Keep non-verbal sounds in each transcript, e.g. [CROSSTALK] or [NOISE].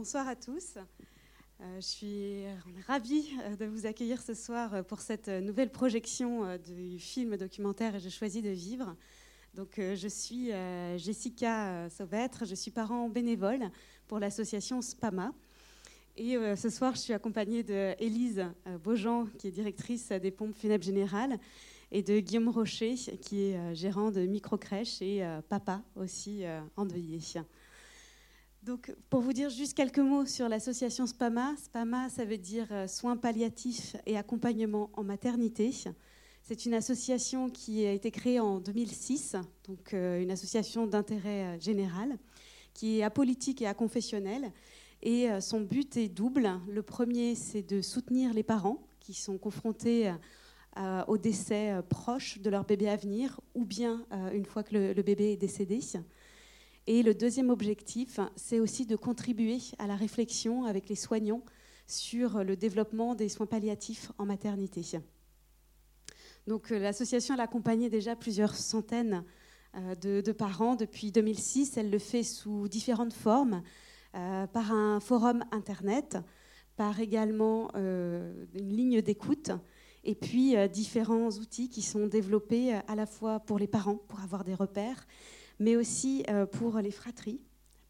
bonsoir à tous. Euh, je suis ravie euh, de vous accueillir ce soir euh, pour cette nouvelle projection du film documentaire Et je choisis de vivre. Donc, je suis Jessica Saubêtre, je suis parent bénévole pour l'association SPAMA. Et ce soir, je suis accompagnée de Élise Beaujean, qui est directrice des pompes funèbres générales, et de Guillaume Rocher, qui est gérant de microcrèche et papa aussi endeuillé. Donc, pour vous dire juste quelques mots sur l'association SPAMA, SPAMA, ça veut dire euh, soins palliatifs et accompagnement en maternité. C'est une association qui a été créée en 2006, donc euh, une association d'intérêt euh, général, qui est apolitique et aconfessionnelle. Et son but est double. Le premier, c'est de soutenir les parents qui sont confrontés au décès proche de leur bébé à venir, ou bien une fois que le bébé est décédé. Et le deuxième objectif, c'est aussi de contribuer à la réflexion avec les soignants sur le développement des soins palliatifs en maternité. Donc euh, l'association a accompagné déjà plusieurs centaines euh, de, parents depuis 2006. Elle le fait sous différentes formes, euh, par un forum internet, par également une ligne d'écoute, et puis différents outils qui sont développés à la fois pour les parents, pour avoir des repères, mais aussi euh, pour les fratries,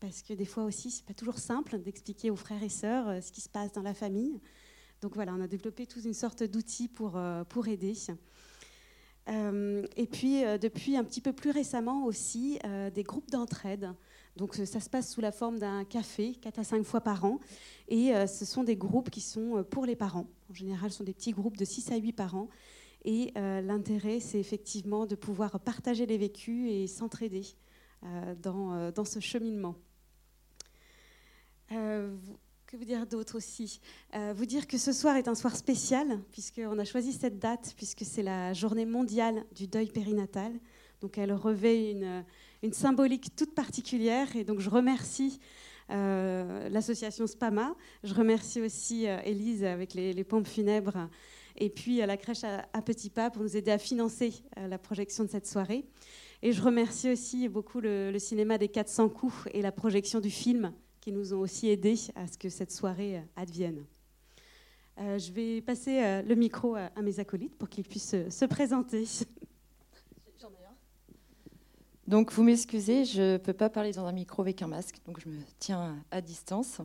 parce que des fois aussi, c'est pas toujours simple d'expliquer aux frères et sœurs euh, ce qui se passe dans la famille. Donc voilà, on a développé toute une sorte d'outils pour, euh, pour aider. et puis, depuis un petit peu plus récemment aussi, des groupes d'entraide. Donc, ça se passe sous la forme d'un café, 4 à 5 fois par an. Et ce sont des groupes qui sont pour les parents. En général, ce sont des petits groupes de 6 à 8 parents et euh, l'intérêt, c'est effectivement de pouvoir partager les vécus et s'entraider euh, dans, euh, dans, ce cheminement. que vous dire d'autre aussi? Vous dire que ce soir est un soir spécial, puisqu'on a choisi cette date, puisque c'est la journée mondiale du deuil périnatal. Donc elle revêt une, une symbolique toute particulière. Et donc je remercie l'association SPAMA. Je remercie aussi Élise avec les pompes funèbres et puis à la crèche à, petits pas pour nous aider à financer euh, la projection de cette soirée. Et je remercie aussi beaucoup le, cinéma des 400 coups et la projection du film qui nous ont aussi aidés à ce que cette soirée euh, advienne. Euh, je vais passer le micro à, mes acolytes pour qu'ils puissent se, présenter. Donc vous m'excusez, je ne peux pas parler dans un micro avec un masque, donc je me tiens à distance.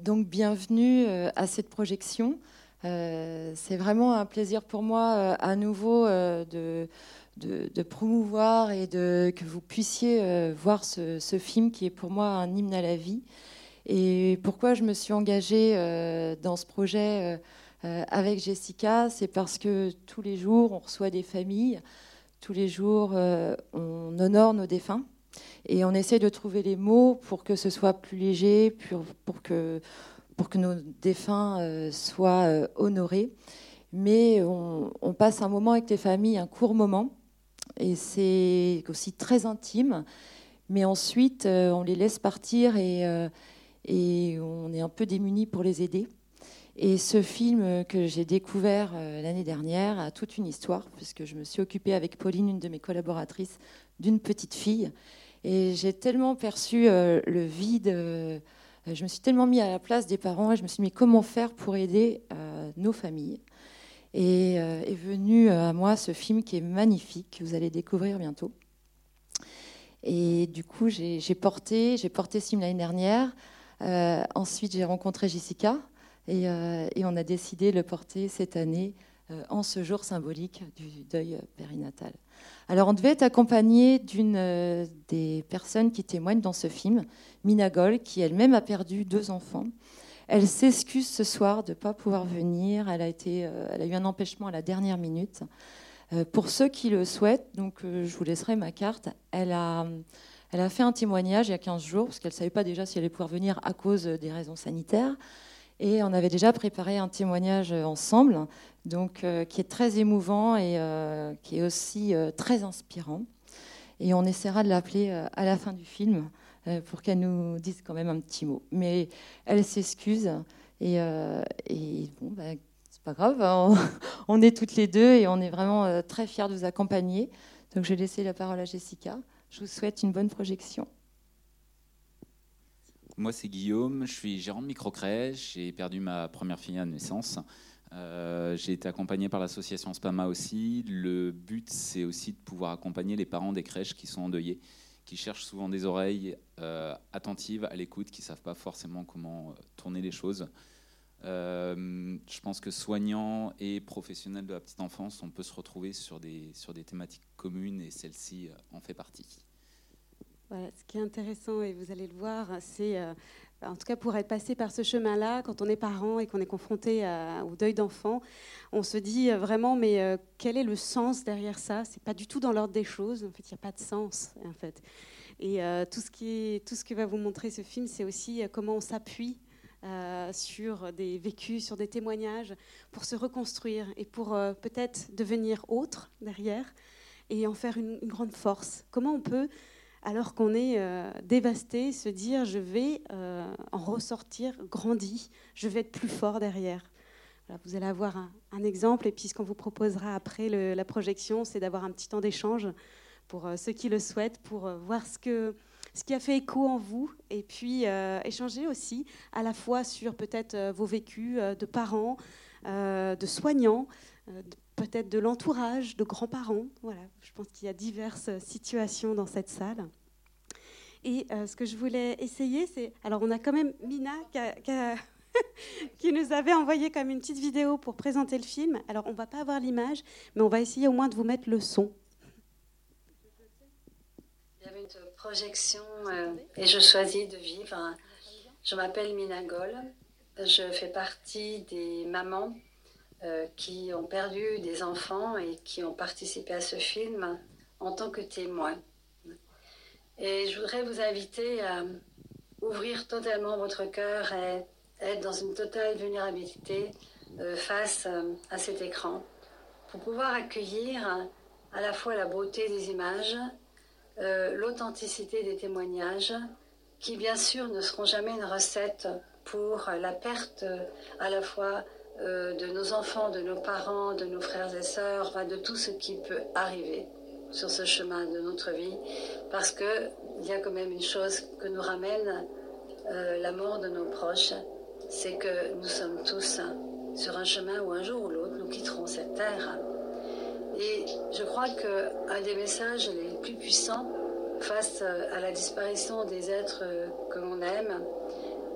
Donc bienvenue à cette projection. Euh, c'est vraiment un plaisir pour moi euh, à nouveau euh, de, de, promouvoir et de, que vous puissiez voir ce, film qui est pour moi un hymne à la vie. Et pourquoi je me suis engagée dans ce projet avec Jessica, c'est parce que tous les jours, on reçoit des familles, tous les jours, on honore nos défunts. Et on essaie de trouver les mots pour que ce soit plus léger, pour, que pour que nos défunts euh, soient euh, honorés. Mais on, passe un moment avec les familles, un court moment, et c'est aussi très intime. Mais ensuite, euh, on les laisse partir et, et on est un peu démunis pour les aider. Et ce film que j'ai découvert l'année dernière a toute une histoire, puisque je me suis occupée avec Pauline, une de mes collaboratrices, d'une petite fille. Et j'ai tellement perçu le vide euh, je me suis tellement mis à la place des parents et je me suis mis comment faire pour aider euh, nos familles? Et euh, est venu à moi ce film qui est magnifique, que vous allez découvrir bientôt. Et du coup, j'ai porté, j'ai porté l'année dernière. ensuite, j'ai rencontré Jessica et, on a décidé de le porter cette année en ce jour symbolique du deuil périnatal. Alors, on devait être accompagné d'une euh, des personnes qui témoignent dans ce film, Mina Gol, qui elle-même a perdu deux enfants. Elle s'excuse ce soir de ne pas pouvoir venir. Elle a, été, euh, elle a eu un empêchement à la dernière minute. Euh, pour ceux qui le souhaitent, donc je vous laisserai ma carte. Elle a, elle a fait un témoignage il y a 15 jours, parce qu'elle ne savait pas déjà si elle allait pouvoir venir à cause des raisons sanitaires. Et on avait déjà préparé un témoignage ensemble donc, euh, qui est très émouvant et euh, qui est aussi euh, très inspirant. Et on essaiera de l'appeler à la fin du film pour qu'elle nous dise quand même un petit mot. Mais elle s'excuse et, bon, bah, c'est pas grave, hein. [LAUGHS] on, est toutes les deux et on est vraiment très fiers de vous accompagner. Donc, je vais laisser la parole à Jessica. Je vous souhaite une bonne projection. Moi c'est Guillaume, je suis gérant de microcrèche, j'ai perdu ma première fille à naissance. Euh, j'ai été accompagné par l'association Spama aussi. Le but, c'est aussi de pouvoir accompagner les parents des crèches qui sont endeuillés, qui cherchent souvent des oreilles euh, attentives, à l'écoute, qui ne savent pas forcément comment euh, tourner les choses. je pense que soignants et professionnels de la petite enfance, on peut se retrouver sur des, sur des thématiques communes et celle-ci en fait partie. Voilà, ce qui est intéressant, et vous allez le voir, c'est en tout cas pour être passé par ce chemin-là, quand on est parent et qu'on est confronté au deuil d'enfant, on se dit euh, vraiment, mais euh, quel est le sens derrière ça? C'est pas du tout dans l'ordre des choses. En fait, il n'y a pas de sens. En fait, et euh, tout ce qui est, tout ce que va vous montrer ce film, c'est aussi comment on s'appuie sur des vécus, sur des témoignages, pour se reconstruire et pour peut-être devenir autre derrière et en faire une grande force. Comment on peut alors qu'on est euh, dévasté, se dire je vais euh, en ressortir grandi, je vais être plus fort derrière. vous allez avoir un, exemple, et puis ce qu'on vous proposera après la projection, c'est d'avoir un petit temps d'échange pour euh, ceux qui le souhaitent, pour voir ce, que, ce qui a fait écho en vous, et puis échanger aussi à la fois sur peut-être vos vécus de parents, de soignants, peut-être de l'entourage, de grands-parents. Voilà, je pense qu'il y a diverses situations dans cette salle. Et euh, ce que je voulais essayer, c'est... Alors, on a quand même Mina [LAUGHS] qui, nous avait envoyé comme une petite vidéo pour présenter le film. Alors, on va pas avoir l'image, mais on va essayer au moins de vous mettre le son. Il y avait une projection euh, et je choisis de vivre. Je m'appelle Mina Goll. Je fais partie des mamans euh, qui ont perdu des enfants et qui ont participé à ce film en tant que témoins. Et je voudrais vous inviter à ouvrir totalement votre cœur et être dans une totale vulnérabilité euh, face euh, à cet écran pour pouvoir accueillir à la fois la beauté des images, l'authenticité des témoignages, qui bien sûr ne seront jamais une recette pour la perte à la fois euh, de nos enfants, de nos parents, de nos frères et sœurs, de tout ce qui peut arriver sur ce chemin de notre vie, parce qu'il y a quand même une chose que nous ramène euh, la mort de nos proches, c'est que nous sommes tous sur un chemin où un jour ou l'autre nous quitterons cette terre. Et je crois qu'un des messages les plus puissants face à la disparition des êtres que l'on aime,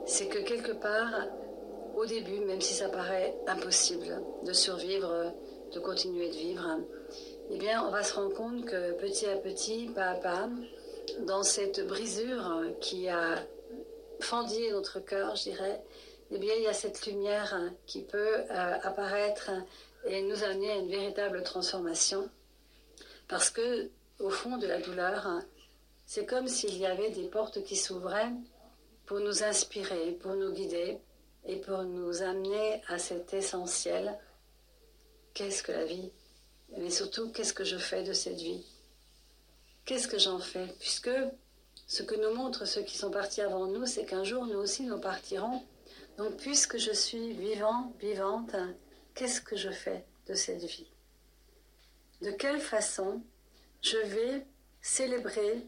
c'est que quelque part, au début, même si ça paraît impossible de survivre, de continuer de vivre, eh bien, on va se rendre compte que petit à petit, pas à pas, dans cette brisure qui a fendillé notre cœur, je dirais, eh bien, il y a cette lumière qui peut euh, apparaître et nous amener à une véritable transformation. Parce que, au fond de la douleur, c'est comme s'il y avait des portes qui s'ouvraient pour nous inspirer, pour nous guider, et pour nous amener à cet essentiel, qu'est-ce que la vie? Mais surtout, qu'est-ce que je fais de cette vie? Qu'est-ce que j'en fais? Puisque ce que nous montrent ceux qui sont partis avant nous, c'est qu'un jour, nous aussi, nous partirons. Donc, puisque je suis vivant, vivante, qu'est-ce que je fais de cette vie? De quelle façon je vais célébrer,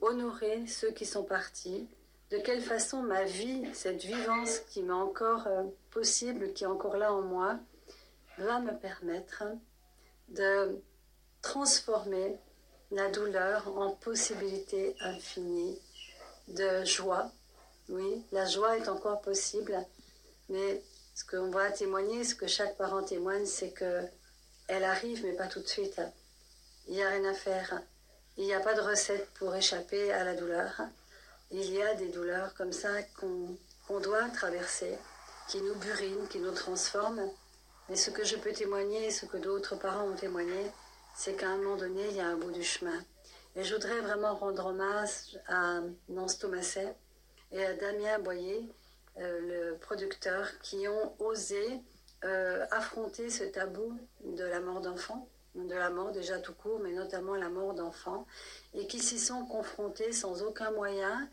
honorer ceux qui sont partis de quelle façon ma vie, cette vivance qui m'est encore euh, possible, qui est encore là en moi, va me permettre de transformer la douleur en possibilité infinie de joie. Oui, la joie est encore possible, mais ce qu'on va témoigner, ce que chaque parent témoigne, c'est que elle arrive, mais pas tout de suite. Il n'y a rien à faire. Il n'y a pas de recette pour échapper à la douleur il y a des douleurs comme ça qu'on doit traverser, qui nous burinent, qui nous transforment. Mais ce que je peux témoigner, ce que d'autres parents ont témoigné, c'est qu'à un moment donné, il y a un bout du chemin. Et je voudrais vraiment rendre hommage à Nance Thomaset et à Damien Boyer, euh, le producteur, qui ont osé euh, affronter ce tabou de la mort d'enfants de la mort déjà tout court, mais notamment la mort d'enfants, et qui s'y sont confrontés sans aucun moyen,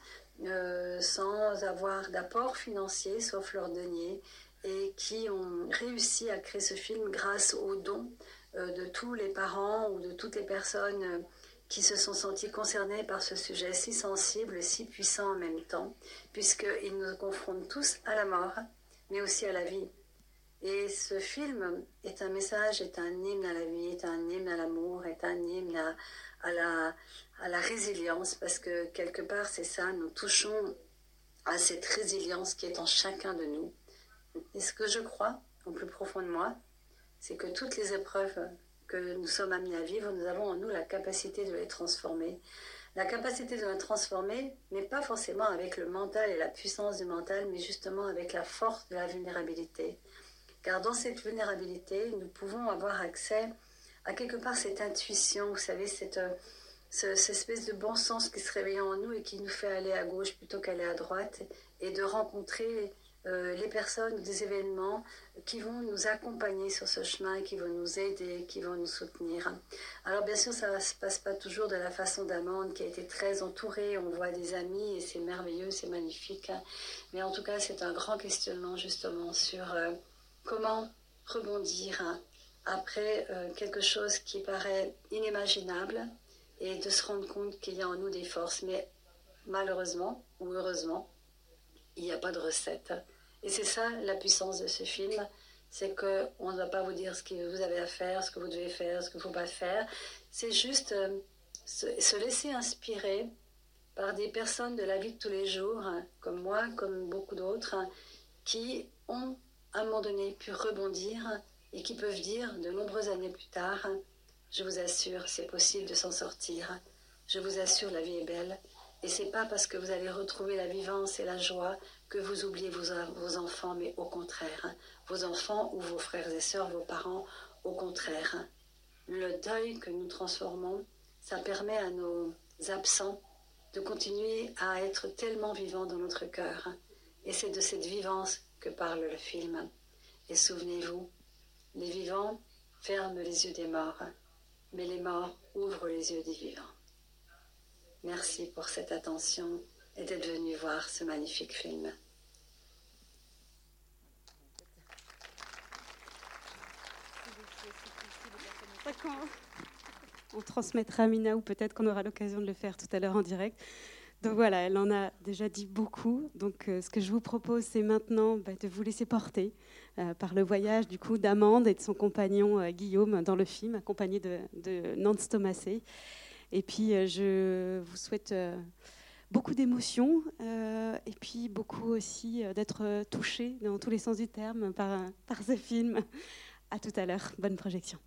euh, sans avoir d'apport financier, sauf leur denier, et qui ont réussi à créer ce film grâce aux dons euh, de tous les parents ou de toutes les personnes qui se sont sentis concernés par ce sujet si sensible, si puissant en même temps, puisqu'il nous confronte tous à la mort, mais aussi à la vie. Et ce film est un message, est un hymne à la vie, est un hymne à l'amour, est un hymne à, la, à la résilience, parce que quelque part, c'est ça, nous touchons à cette résilience qui est en chacun de nous. Et ce que je crois, au plus profond de moi, c'est que toutes les épreuves que nous sommes amenés à vivre, nous avons en nous la capacité de les transformer. La capacité de les transformer, mais pas forcément avec le mental et la puissance du mental, mais justement avec la force de la vulnérabilité. Car dans cette vulnérabilité, nous pouvons avoir accès à quelque part cette intuition, vous savez, cette, cette espèce de bon sens qui se réveille en nous et qui nous fait aller à gauche plutôt qu'aller à droite, et de rencontrer euh, les personnes, des événements qui vont nous accompagner sur ce chemin, qui vont nous aider, qui vont nous soutenir. Alors bien sûr, ça ne se passe pas toujours de la façon d'Amande qui a été très entourée, on voit des amis et c'est merveilleux, c'est magnifique. Mais en tout cas, c'est un grand questionnement justement sur euh, comment rebondir après euh, quelque chose qui paraît inimaginable et de se rendre compte qu'il y a en nous des forces. Mais malheureusement ou heureusement, il n'y a pas de recette. Et c'est ça la puissance de ce film, c'est qu'on ne va pas vous dire ce que vous avez à faire, ce que vous devez faire, ce qu'il ne faut pas faire. C'est juste euh, se, laisser inspirer par des personnes de la vie de tous les jours, comme moi, comme beaucoup d'autres, qui ont à un moment donné pu rebondir et qui peuvent dire de nombreuses années plus tard, je vous assure, c'est possible de s'en sortir. Je vous assure, la vie est belle. Et c'est pas parce que vous allez retrouver la vivance et la joie que vous oubliez vos, enfants, mais au contraire, vos enfants ou vos frères et sœurs, vos parents, au contraire. Le deuil que nous transformons, ça permet à nos absents de continuer à être tellement vivants dans notre cœur. Et c'est de cette vivance parle le film. Et souvenez-vous, les vivants ferment les yeux des morts, mais les morts ouvrent les yeux des vivants. Merci pour cette attention et d'être venu voir ce magnifique film. On transmettra Mina ou peut-être qu'on aura l'occasion de le faire tout à l'heure en direct. Donc voilà, elle en a déjà dit beaucoup. Donc euh, ce que je vous propose, c'est maintenant bah, de vous laisser porter euh, par le voyage du coup d'Amande et de son compagnon euh, Guillaume dans le film, accompagné de, Nance Thomasé. Et puis je vous souhaite beaucoup d'émotions et puis beaucoup aussi d'être touché dans tous les sens du terme par, par ce film. À tout à l'heure. Bonne projection.